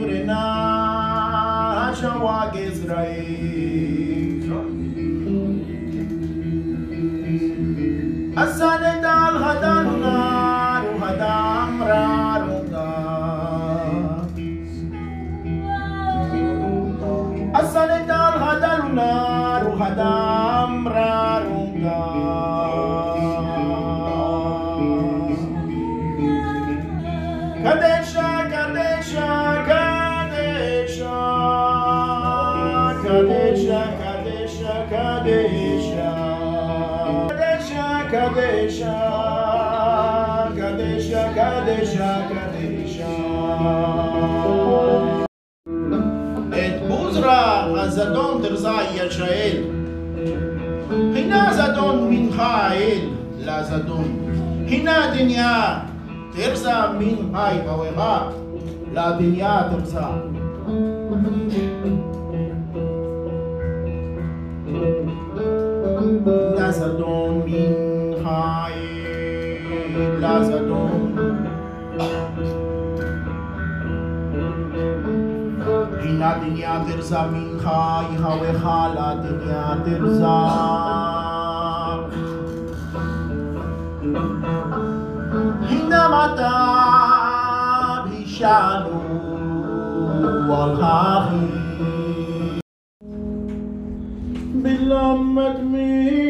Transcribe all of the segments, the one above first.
Adorena, Hashawag Israel. Asaneta אדון דרזה יג'אל. הנה זדון מנחה האל לזדון. הנה דניה דרזה מנחה יבוארה לדניה דרזה. הנה זדון מנחה האל לזדון. خاينا دنيا ترزا من خاي خوي خالا دنيا ترزا حينما تابشان والخاخي بالأمة مين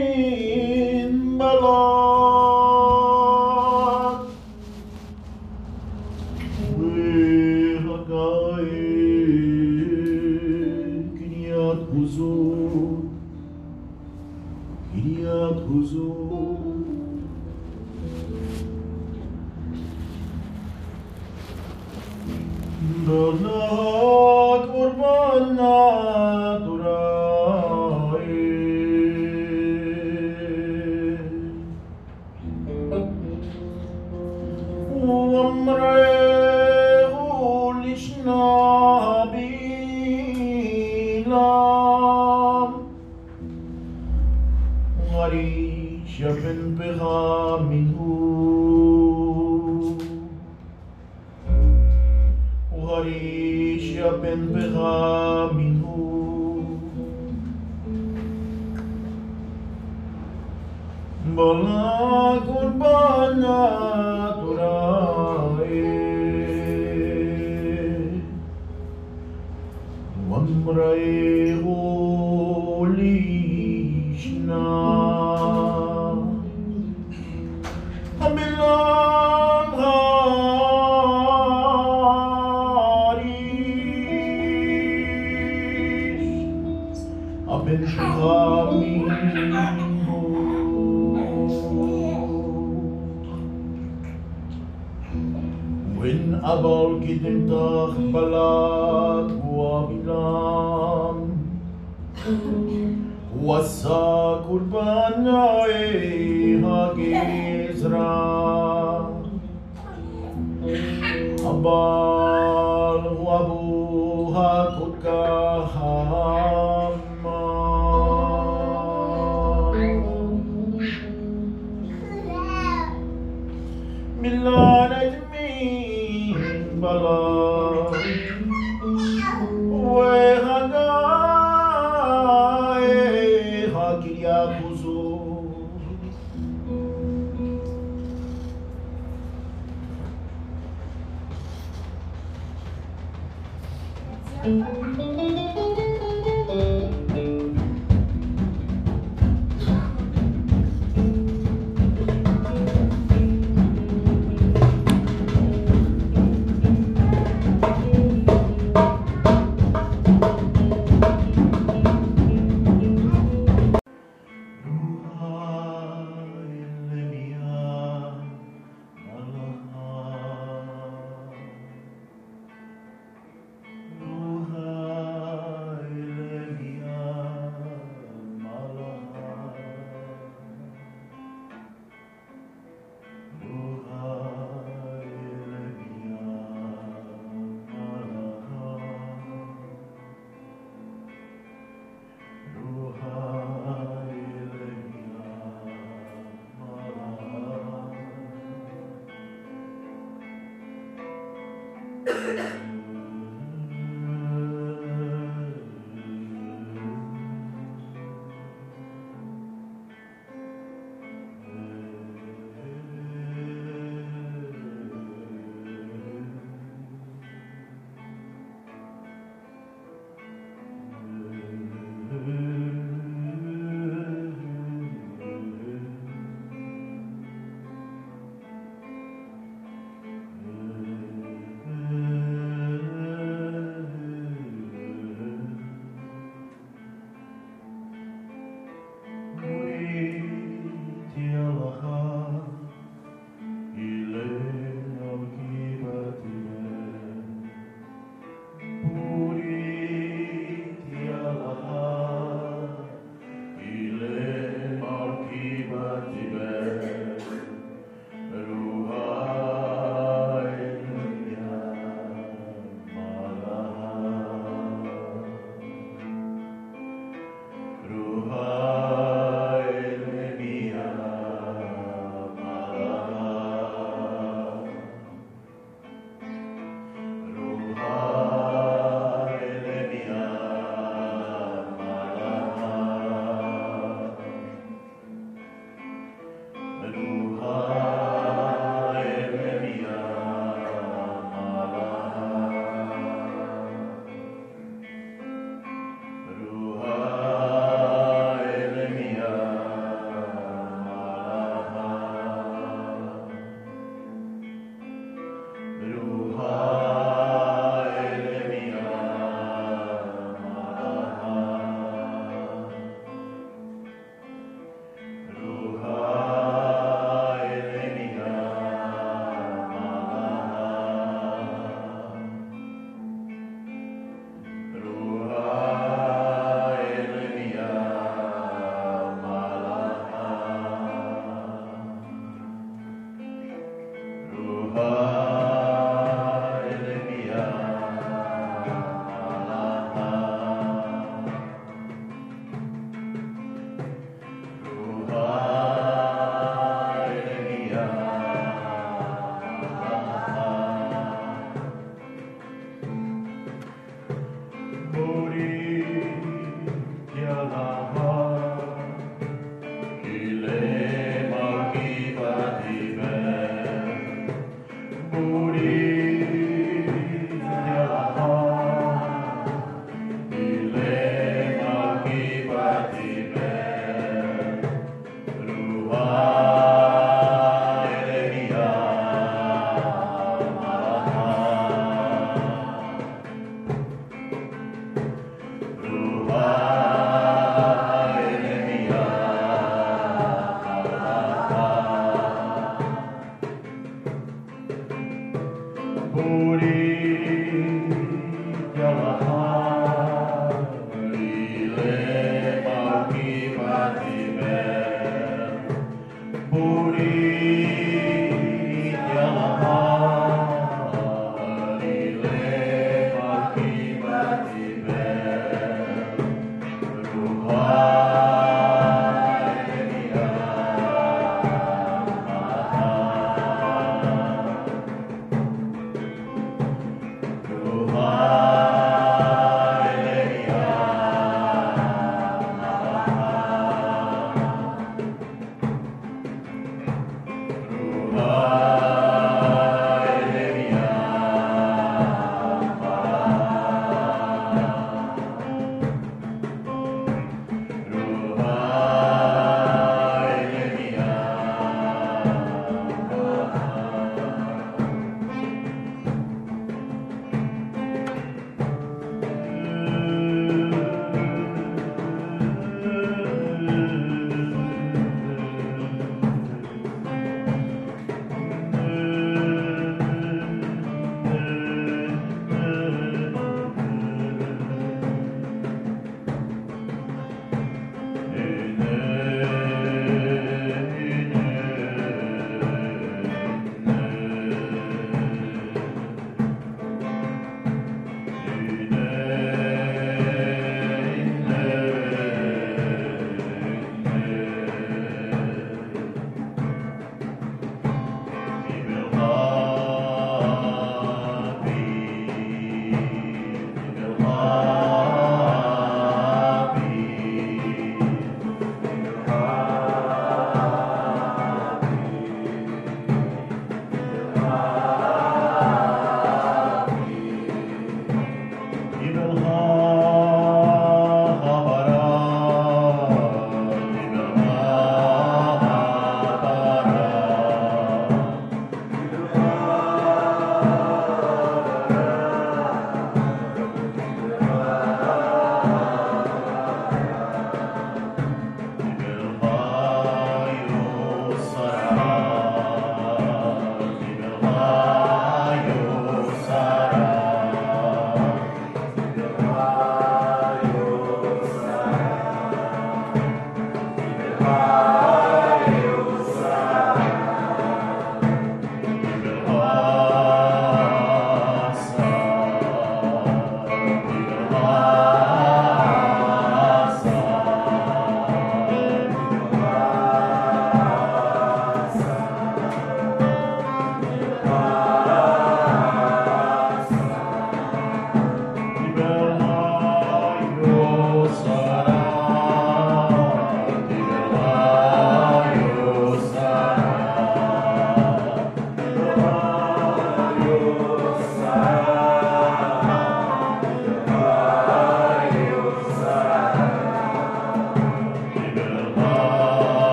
Milana to me,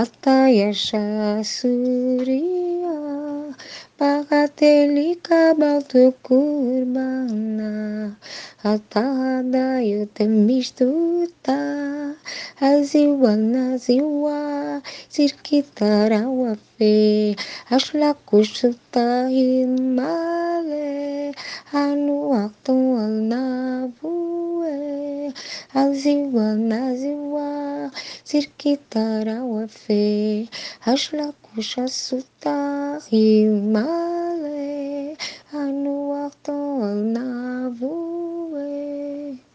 Atayasha Surya Bhagatelika Balto Kurbana Atadayutamistuta Aziwa Naziwa Sirkitarawa Fe Ashlakushuta Male, Anuakto Alnavue, Aziwa Naziwa, Sirkitarawa Fe, Ashlakusha Suta Male, Anuakto Alnavue. Shila maruha nege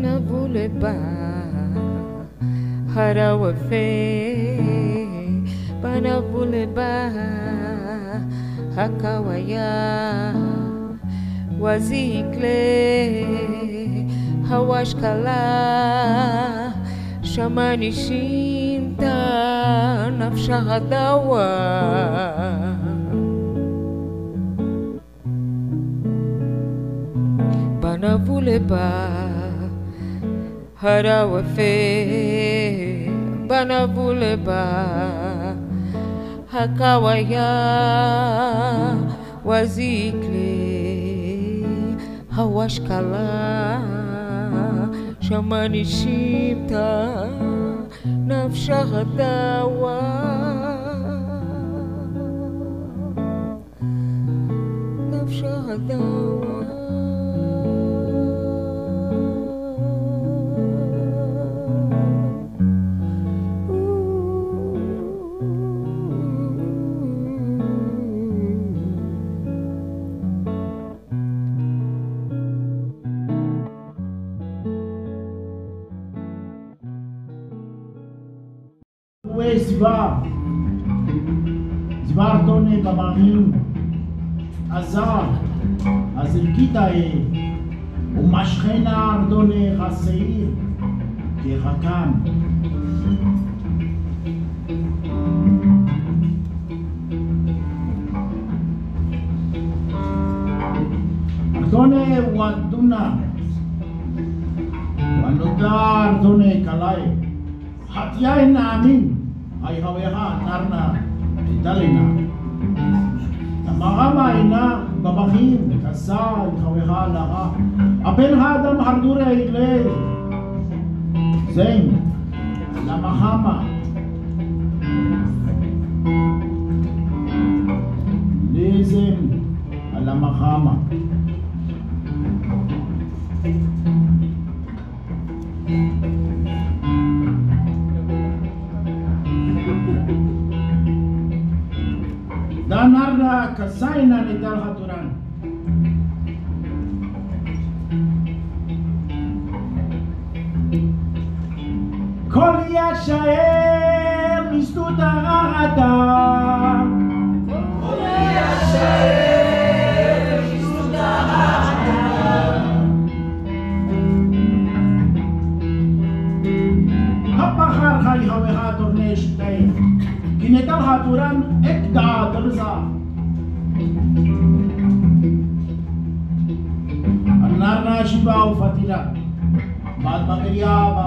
Banavule ba harawafe Banavule ba hakawaya wazikle hawashkala shamani shinta nafsha hadawa banavule ba harawafe banavule ba hakawaya wazikle. Hawashkala shamani shimta nafsha hadawa. Hadawa מדבר, דבר טונה בבעמים, עזר, אז הלקיתה היא, ומשכנה ארדונה חסעיר, כחכם. ארדונה הוא אדונה, ונותר ארדונה קלעי, חטיין נאמין. ayhaweha narna italina idalina maamaina babahim kasa ayhaweha laha aben hadam hardure ile zain la mahama lezem la mahama kasaynan ni Dal Haturan. כל יד שער מיסדות הרעדה. כל יד שער מיסדות הרעדה. הפחר חי חווה דובני שתי, כי נטל חתורן את דעת רזה. النار شباو فتيلا بعد بقريا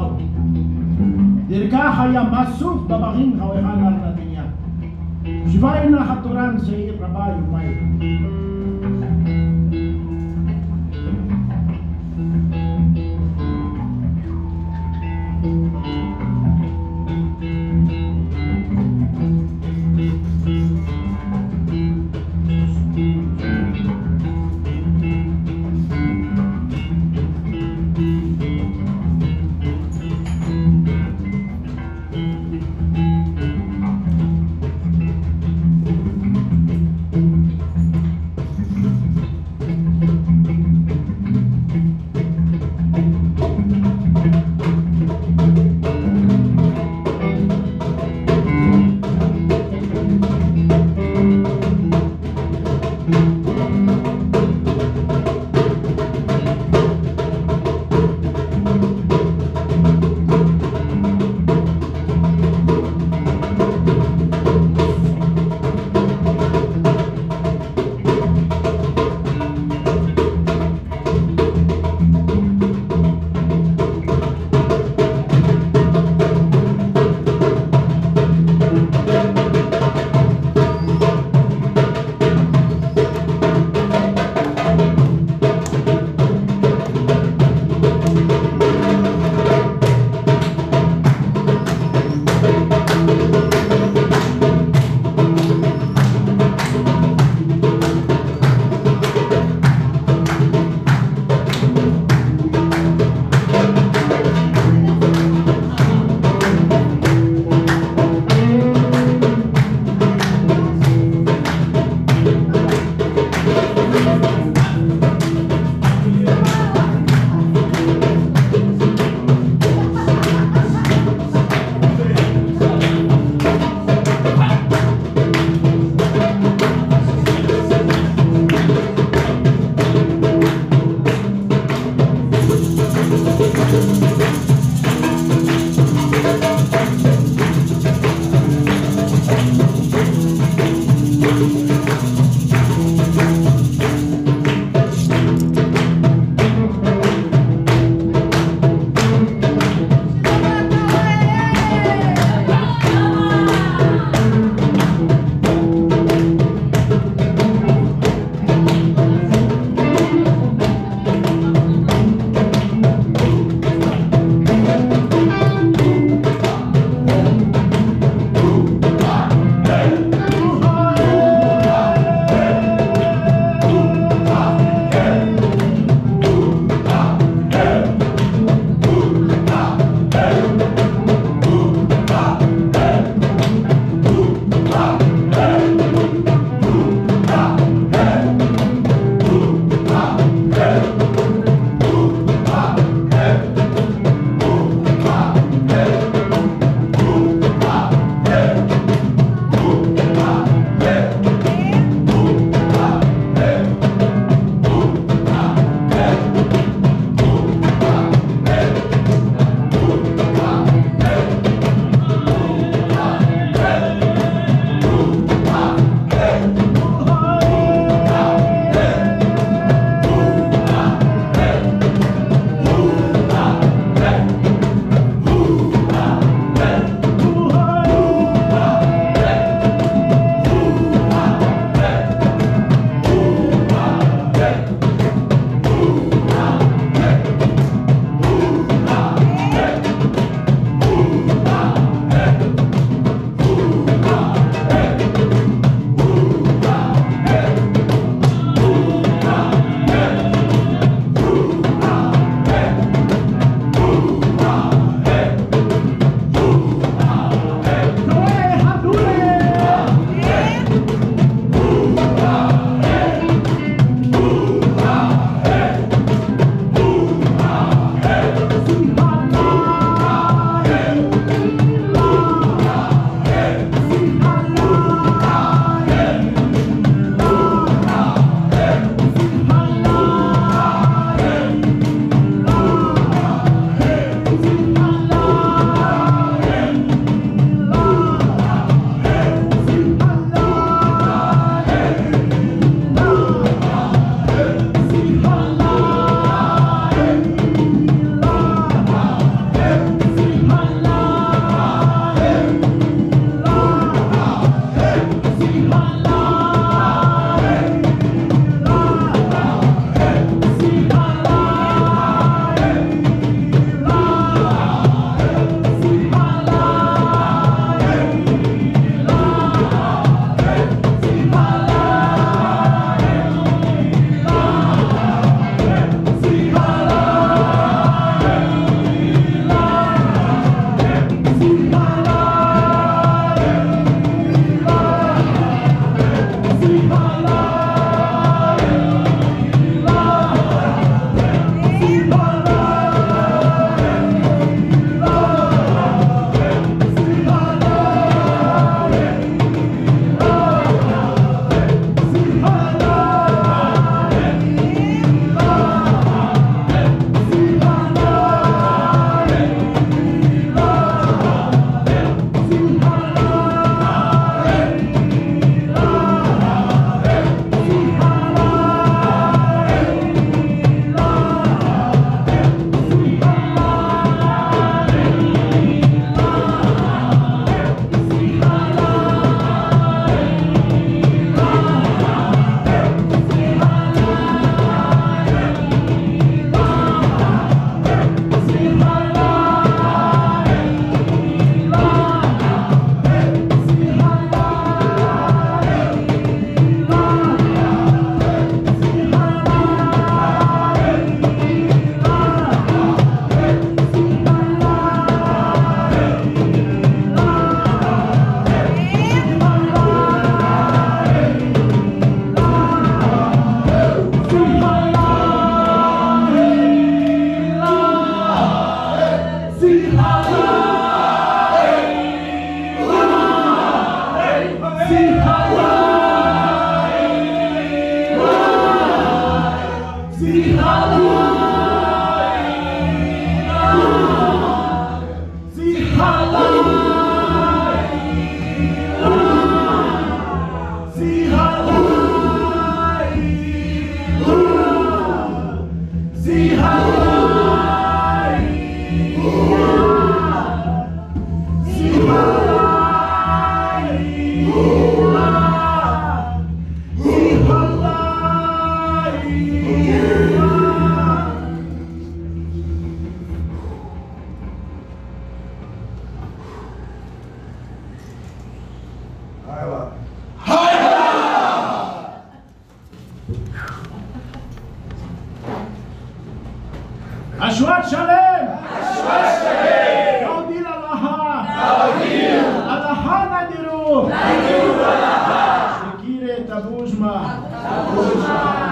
Ashuat Shalem! Ashuat Shalem! Gaudil Alaha! Gaudil! Alaha Nadiru! Nadiru Alaha! Shekire Tabuzma! Tabuzma!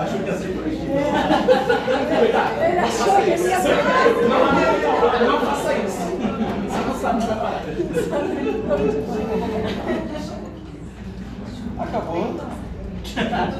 Achou que Não, faça isso. Você não sabe. Acabou.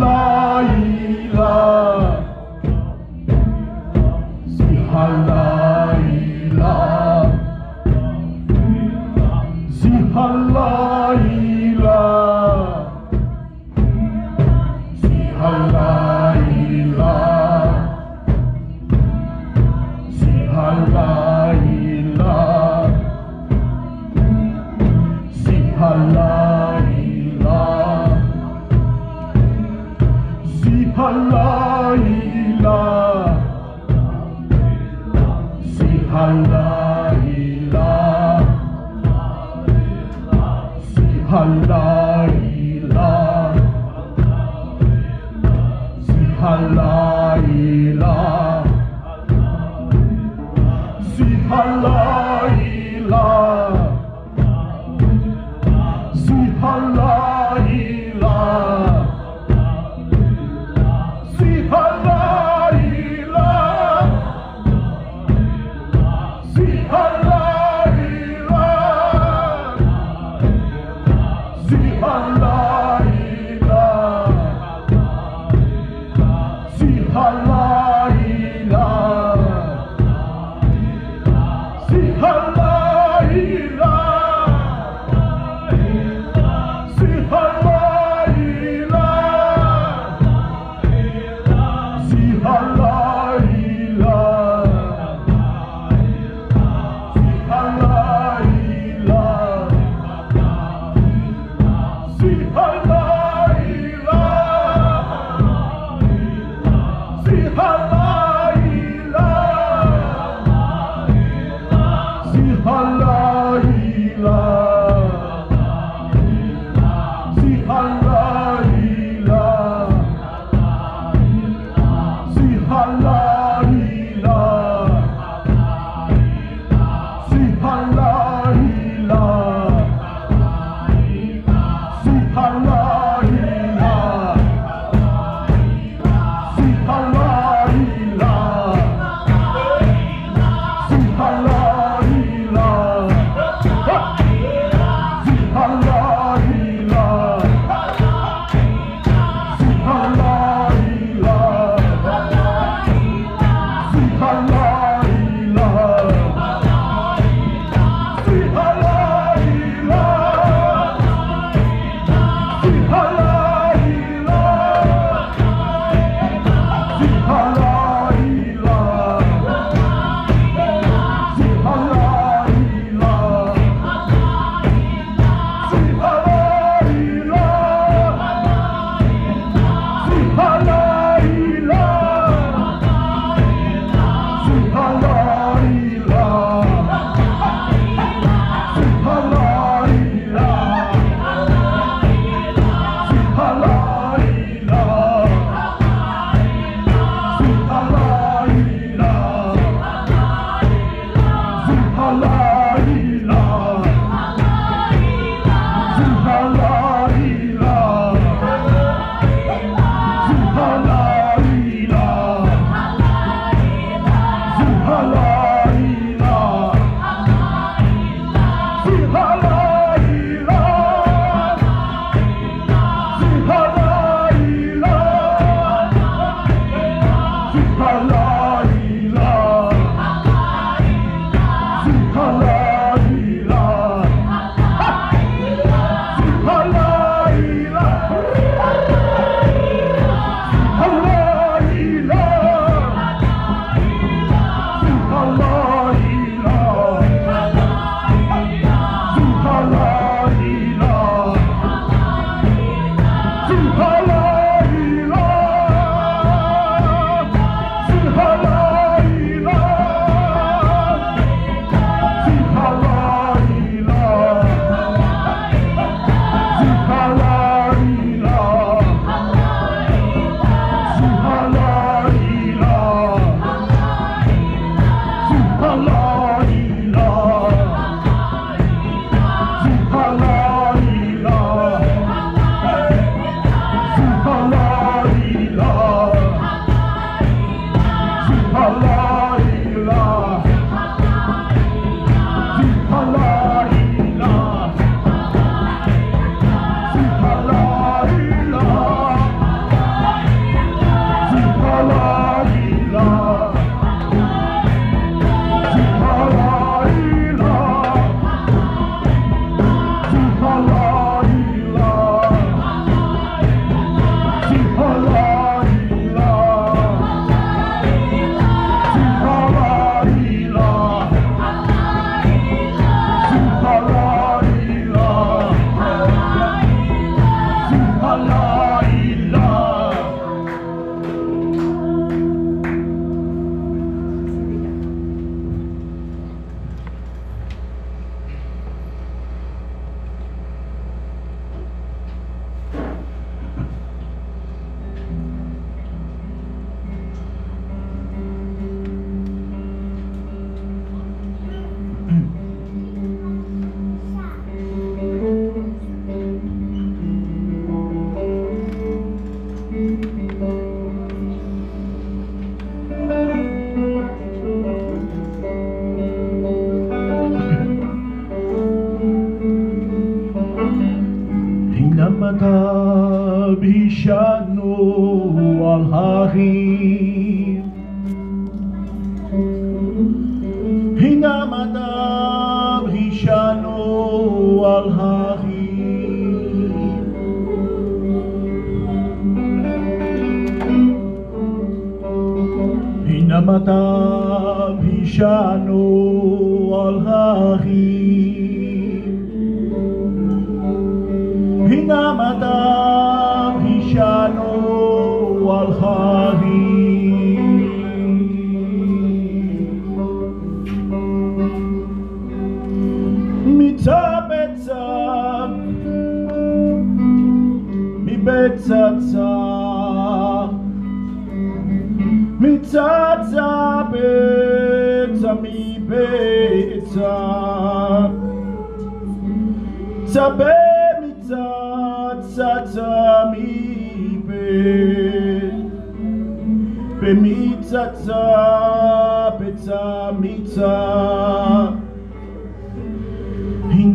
la la.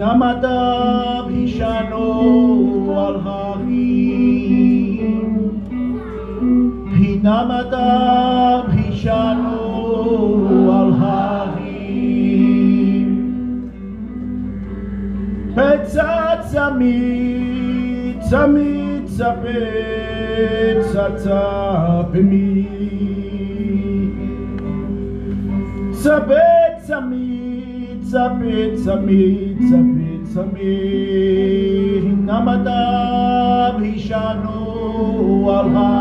Namadav Hishano al Harim Hinamadav Hishano al Harim Petzatzami Tzami Tzapet Tzatzapimi Tzapet pizza, pizza, pizza, pizza, me. Namadav Hishanu Allah.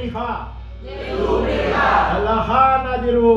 ರುರಿಹ ಎಲ್ಲಹಾನದಿರು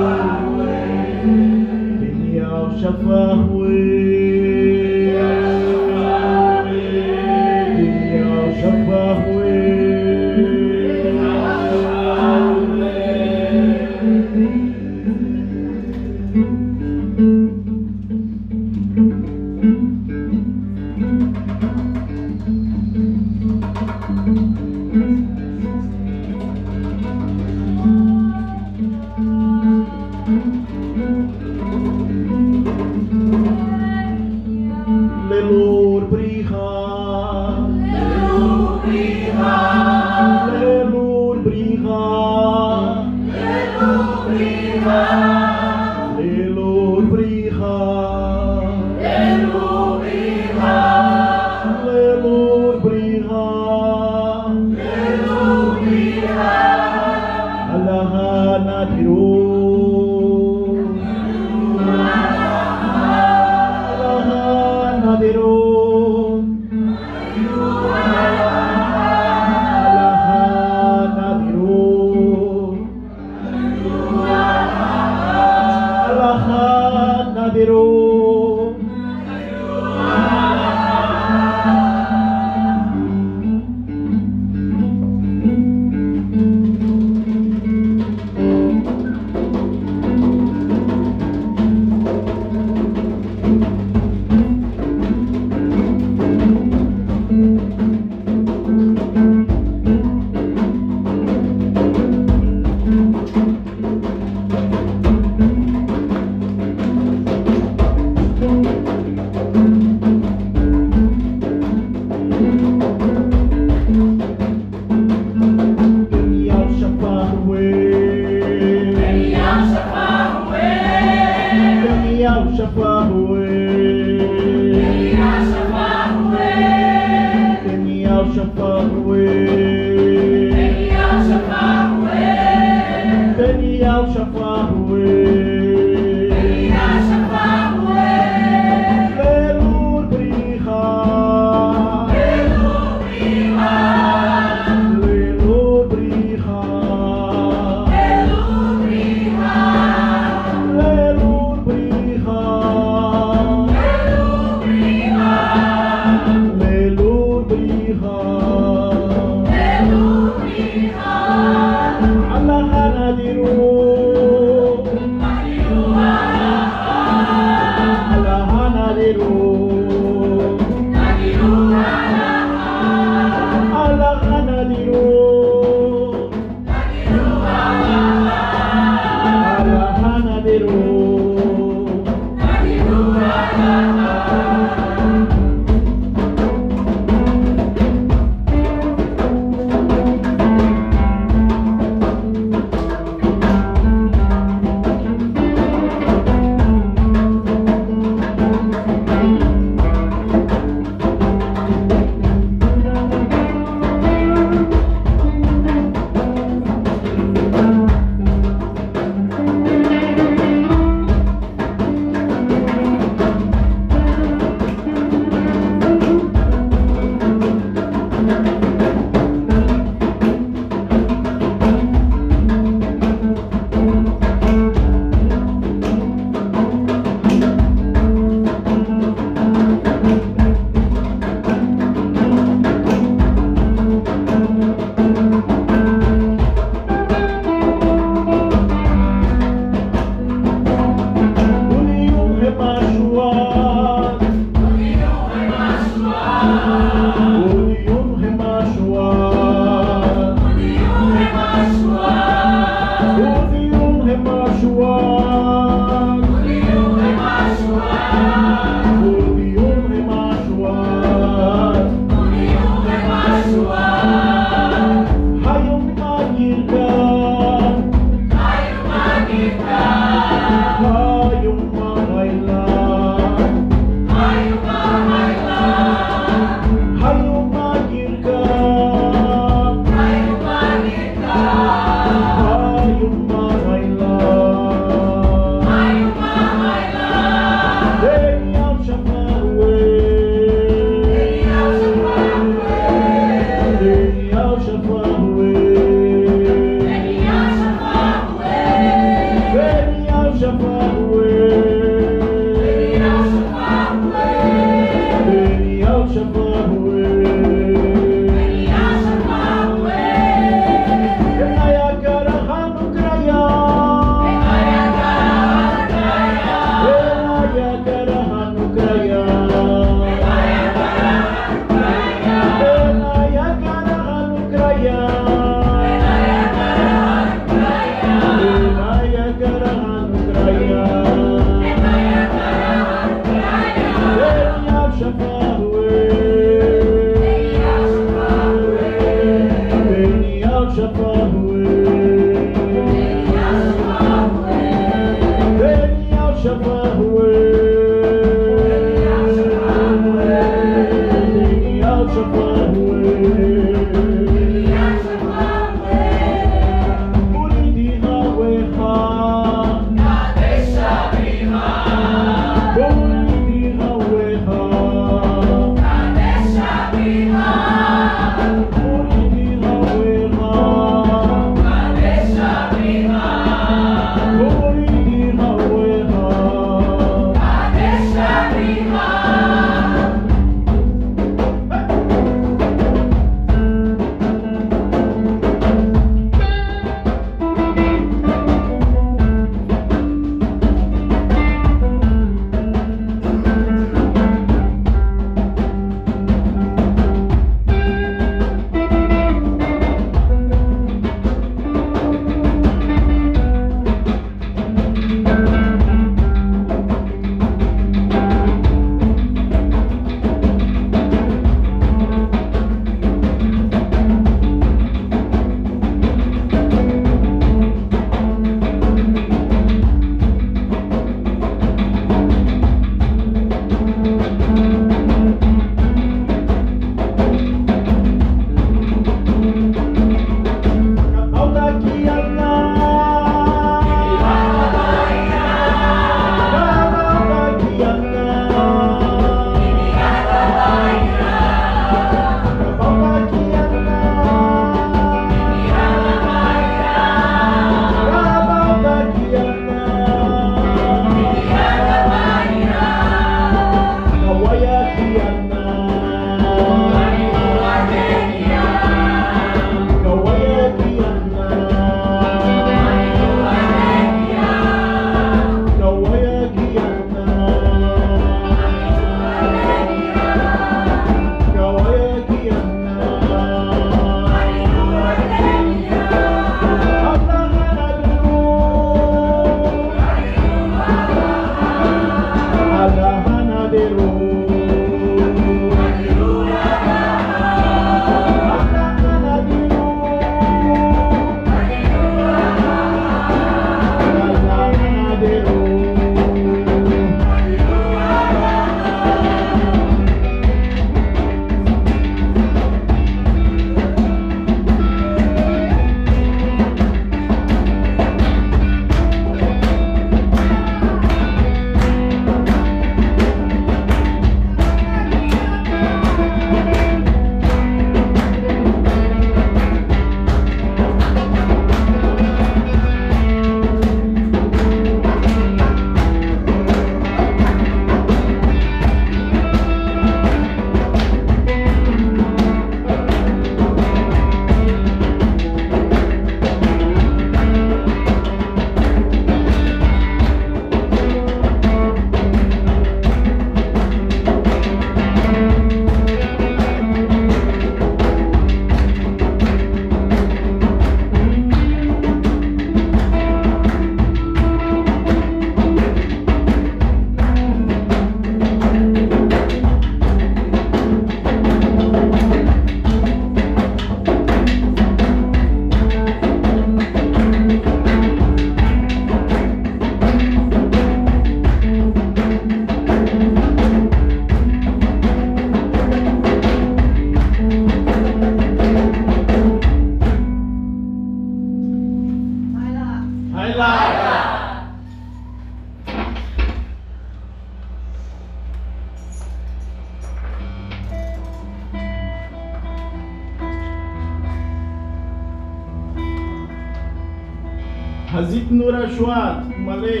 حزیت نور شوات ملې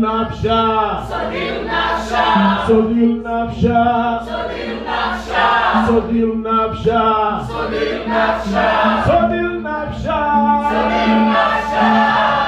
nafsha Sodil nafsha Sodil nafsha Sodil nafsha. Sodil nafsha. Sodil nafsha. Sodil nafsha. Sodil nafsha.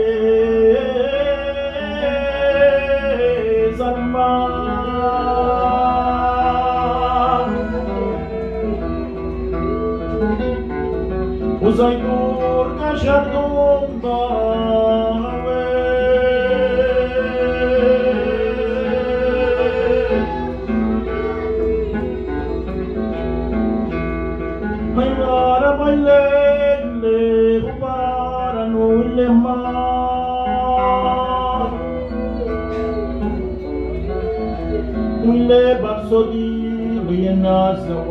Zaytur Kajardum Bawe Maywara Bailele Hubara Nulema Ule Babsodi Riena Zawa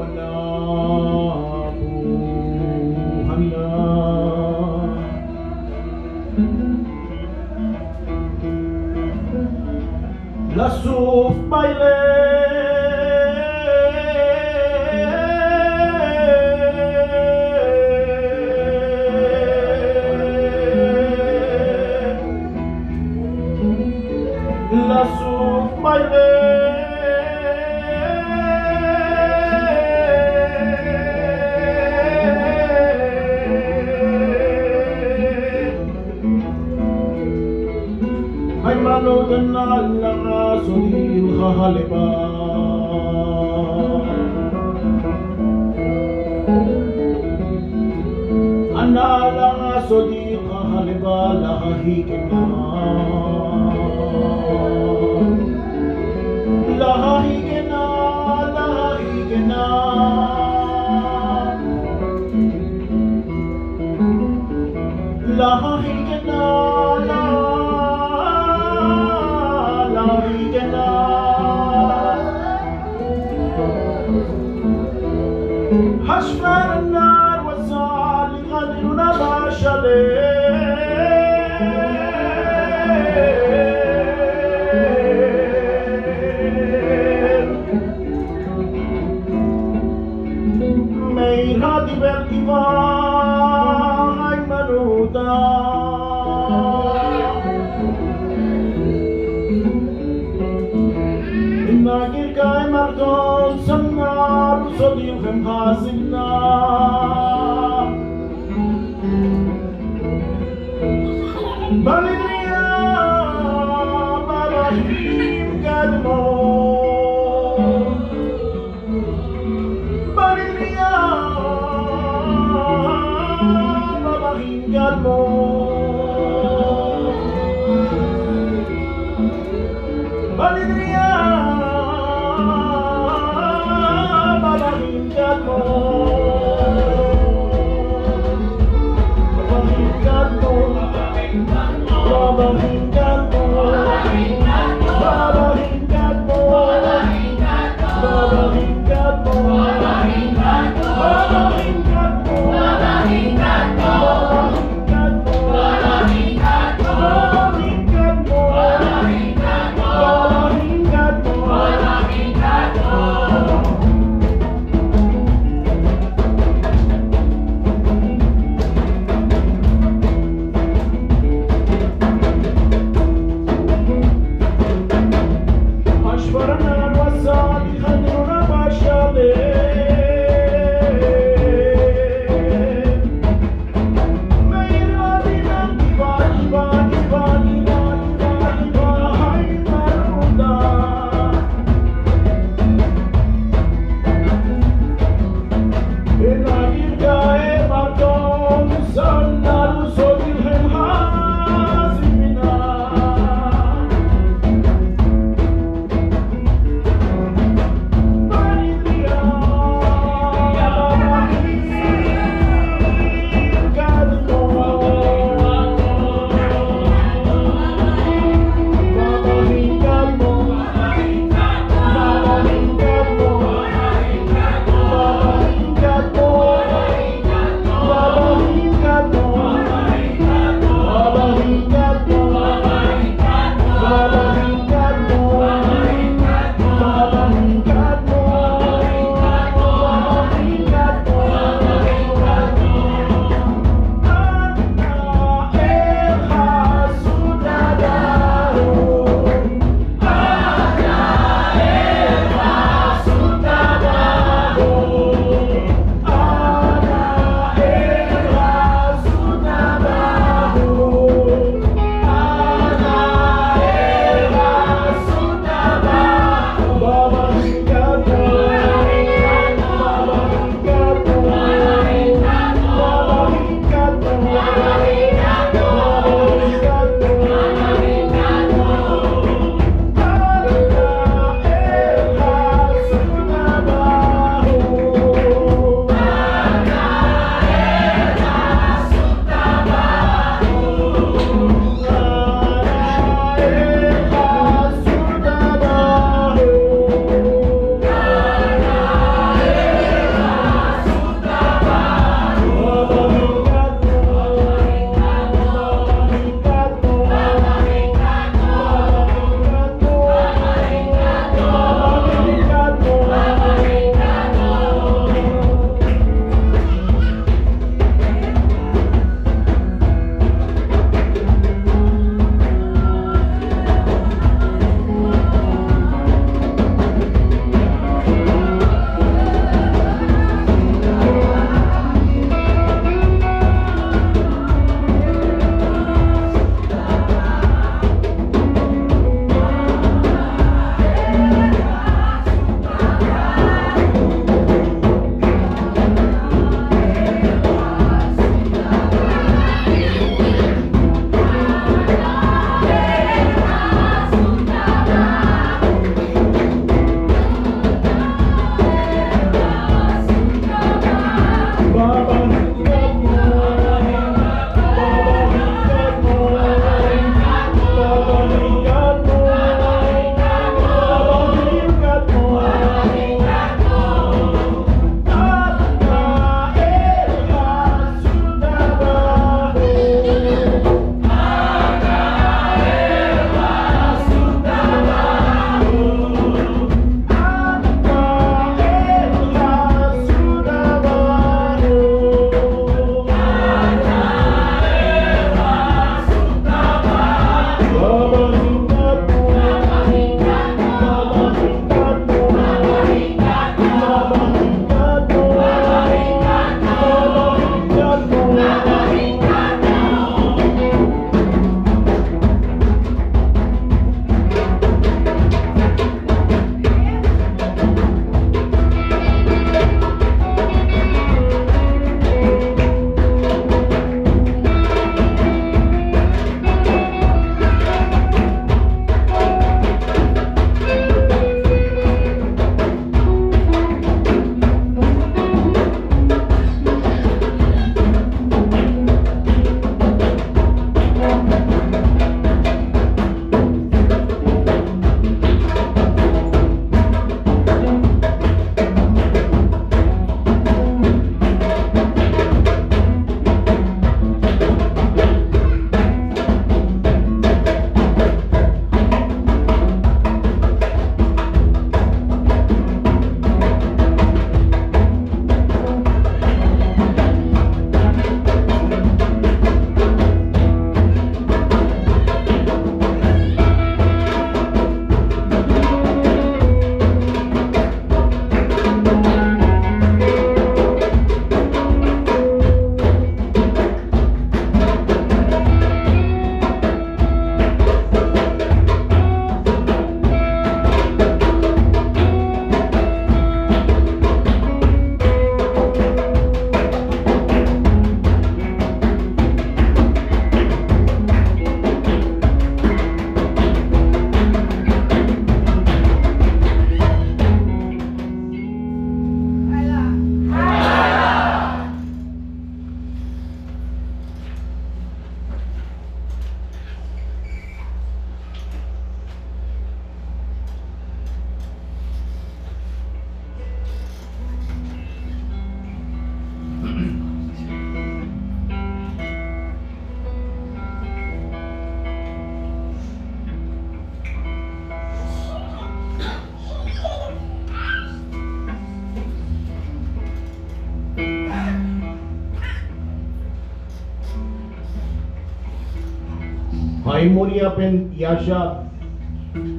מימוניה בן ישע,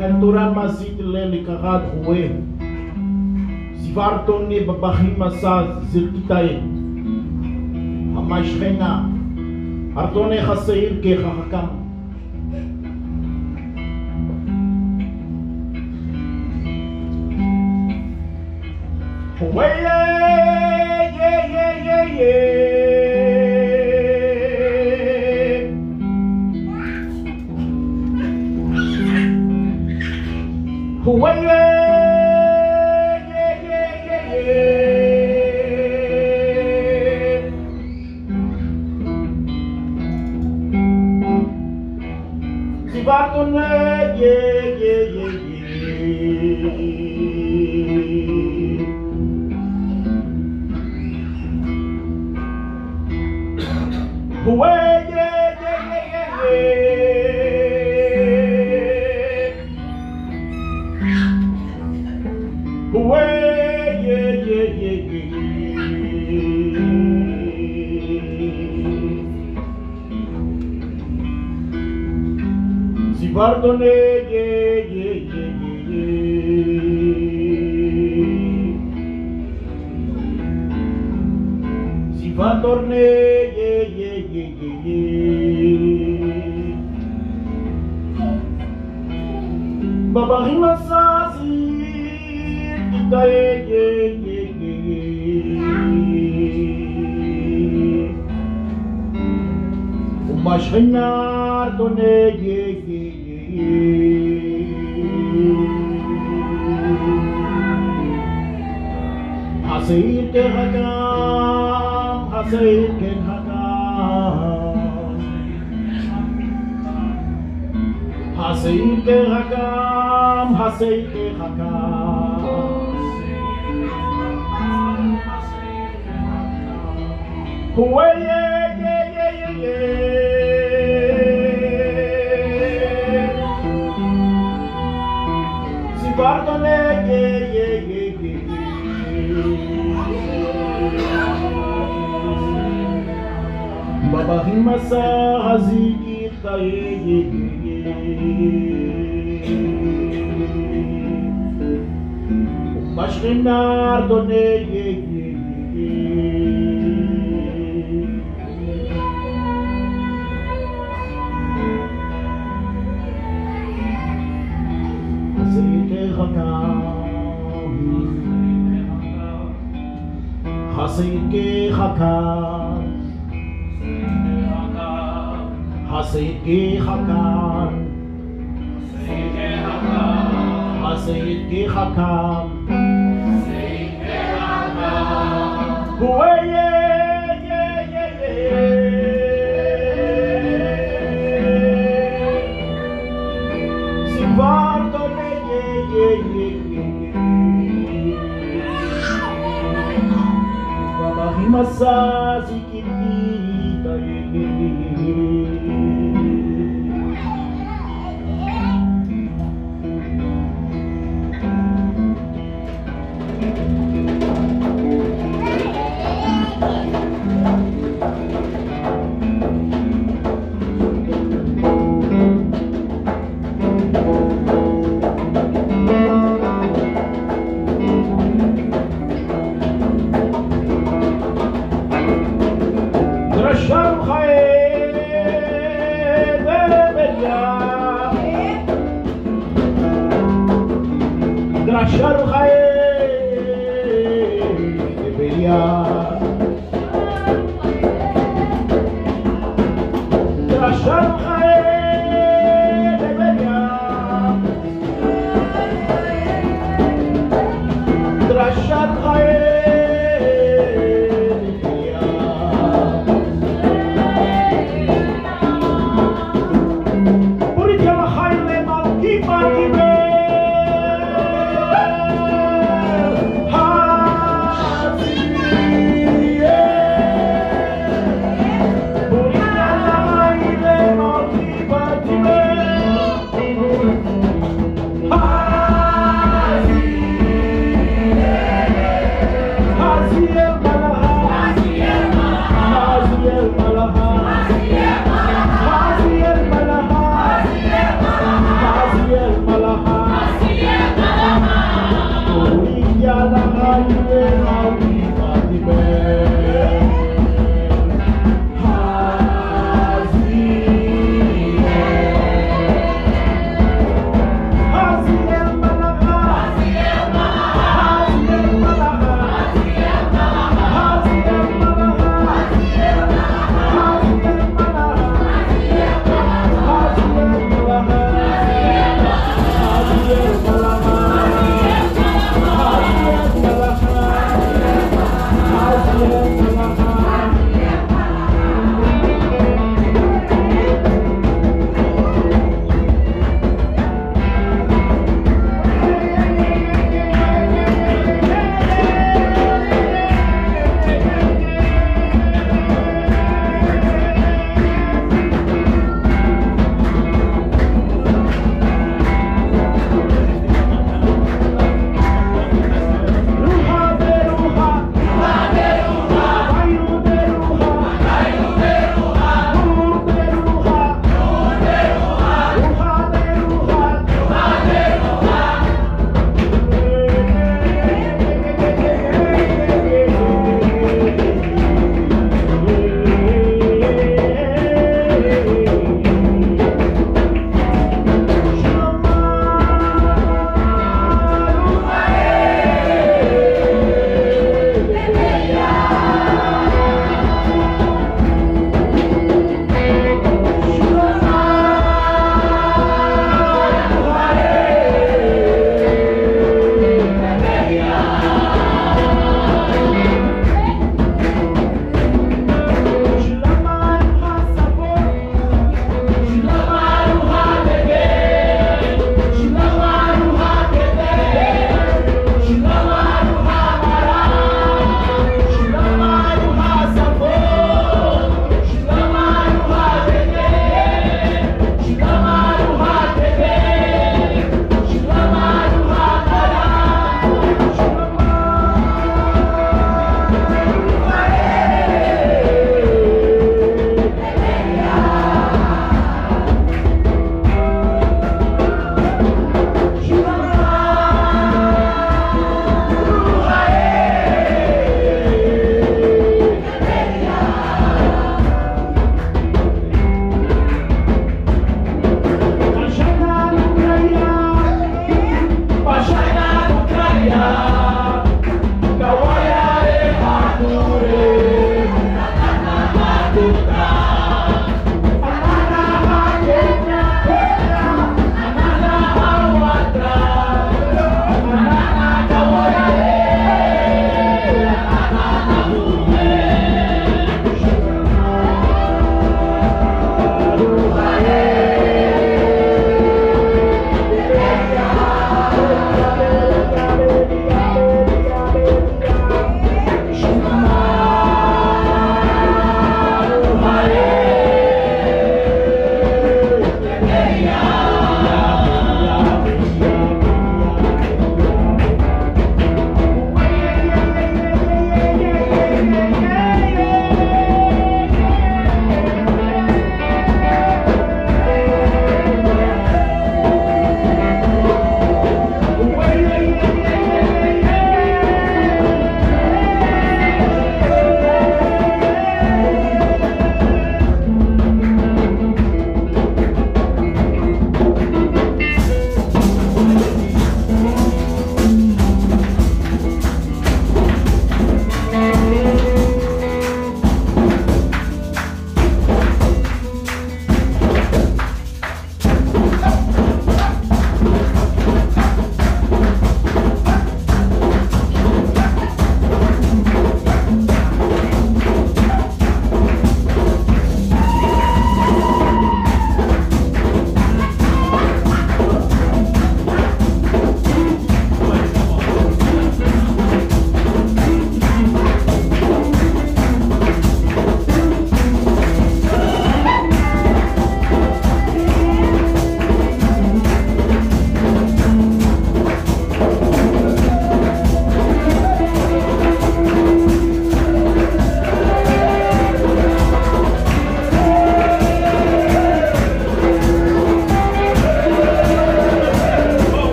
התורה מעשית ללקחת חווי, סיברתון בבכים עשה זרקיתאי, המשכנה, ארתון החסעיר ככה Pardon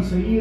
Haturan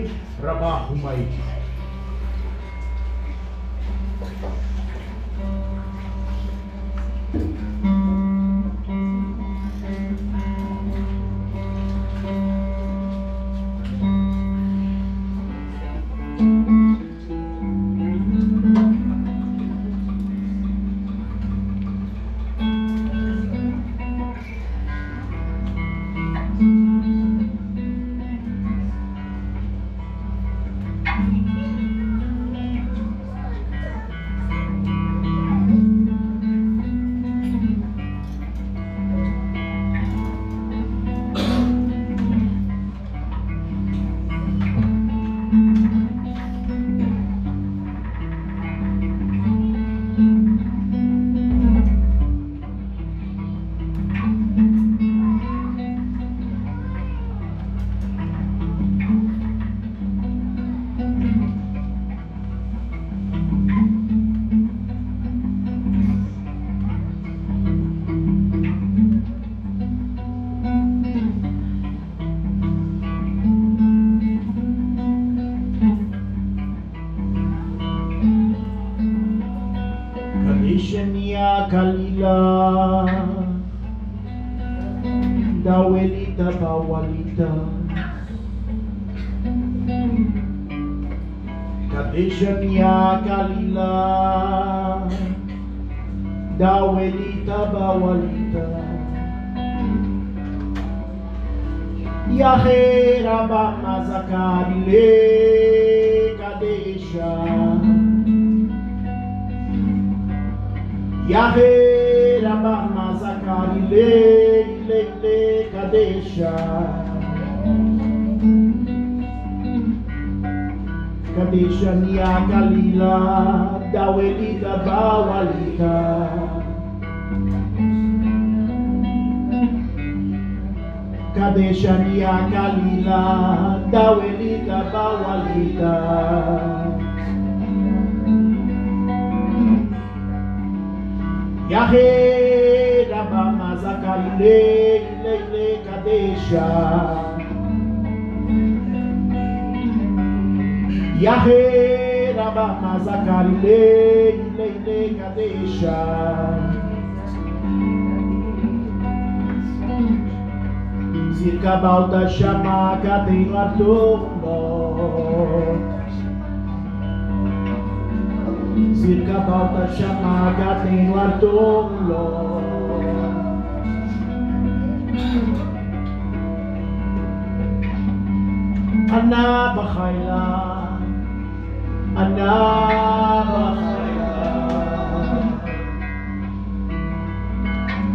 A barreira, a Kadesha. Yahera, Barmazacarile, cadeixa minha Kadesha, da Kalila, Dawelita, Bawalita. Kadeshania Galila, Dawelita Bawalita. Yahé, Rabamazakarile, Lele Kadesha. Yahé, Rabamazakarile, Lele Kadesha. Zirka Balta Shama Kadeiro Atomo Zirka Balta Shama Kadeiro Atomo Ana Bahaila Ana Bahaila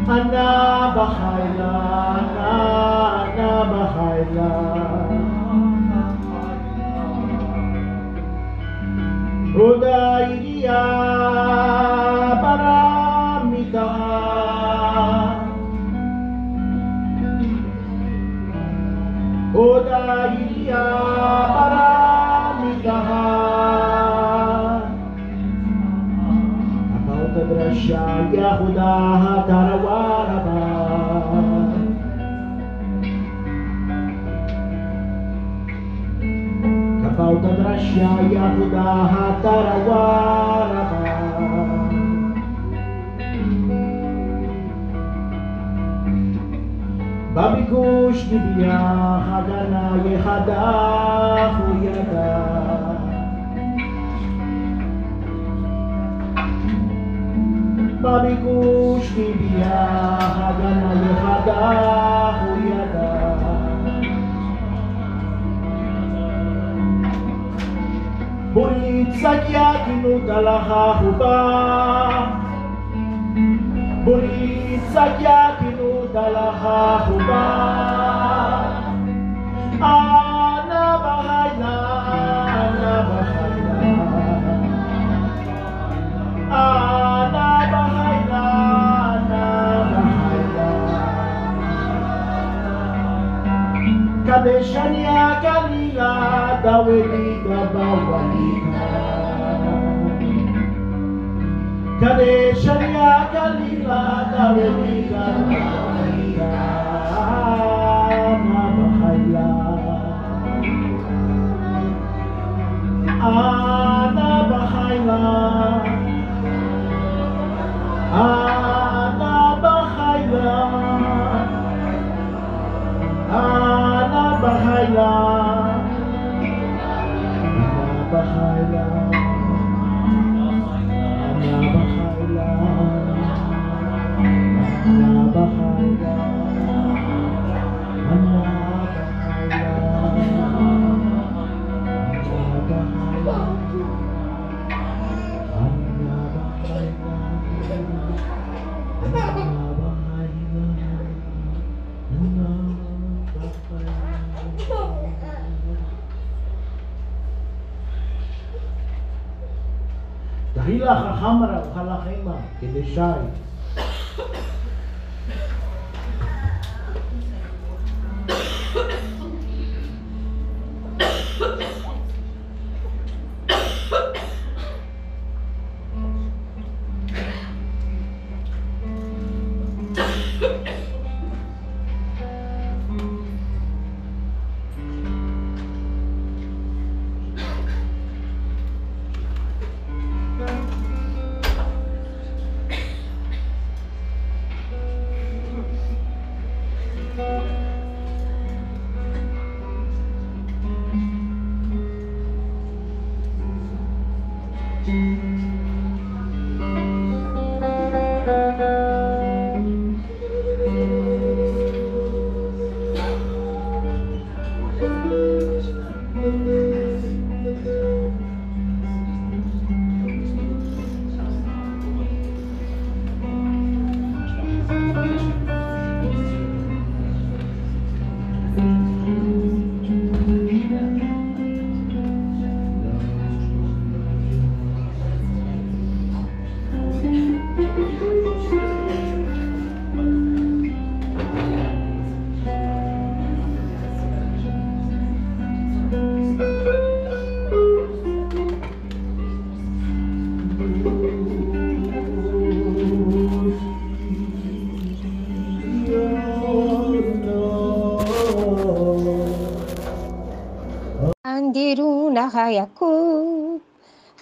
أنا بحيلا أنا أنا بحيلا. هدايا برامدا. هدايا Drasha Yahuda Tarawaraba Kapauta Drasha Yahuda Tarawaraba Babikush Nibia Hagana Babikus tibia hagana yefada huyada Bulitsakia kinu talaha huba Bulitsakia kinu talaha huba Ana bahaya, ana bahaya Ana deixa minha caminhada, o Elida Balbalina. Kadesha minha caminhada, o Elida Balbalina. Ana Bahaila. Ana Bahaila. לחמרה, הלך עימה, כדשאי.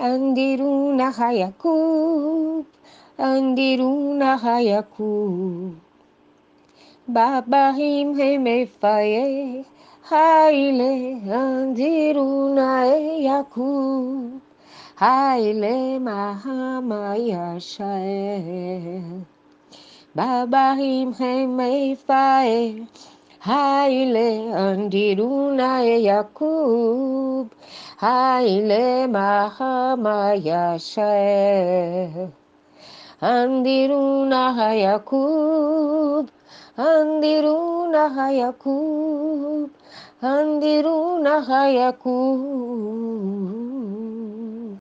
Andiruna Hayakub, Andiruna Hayakub. Babahim Hemefaye, Haile, Andiruna Yakub, Haile Mahamayashael. Babahim Hemefaye, Haile Andiruna Yakub. Haile Mahamayashael Andiruna Yakub. Andiruna Yakub. Andiruna Yakub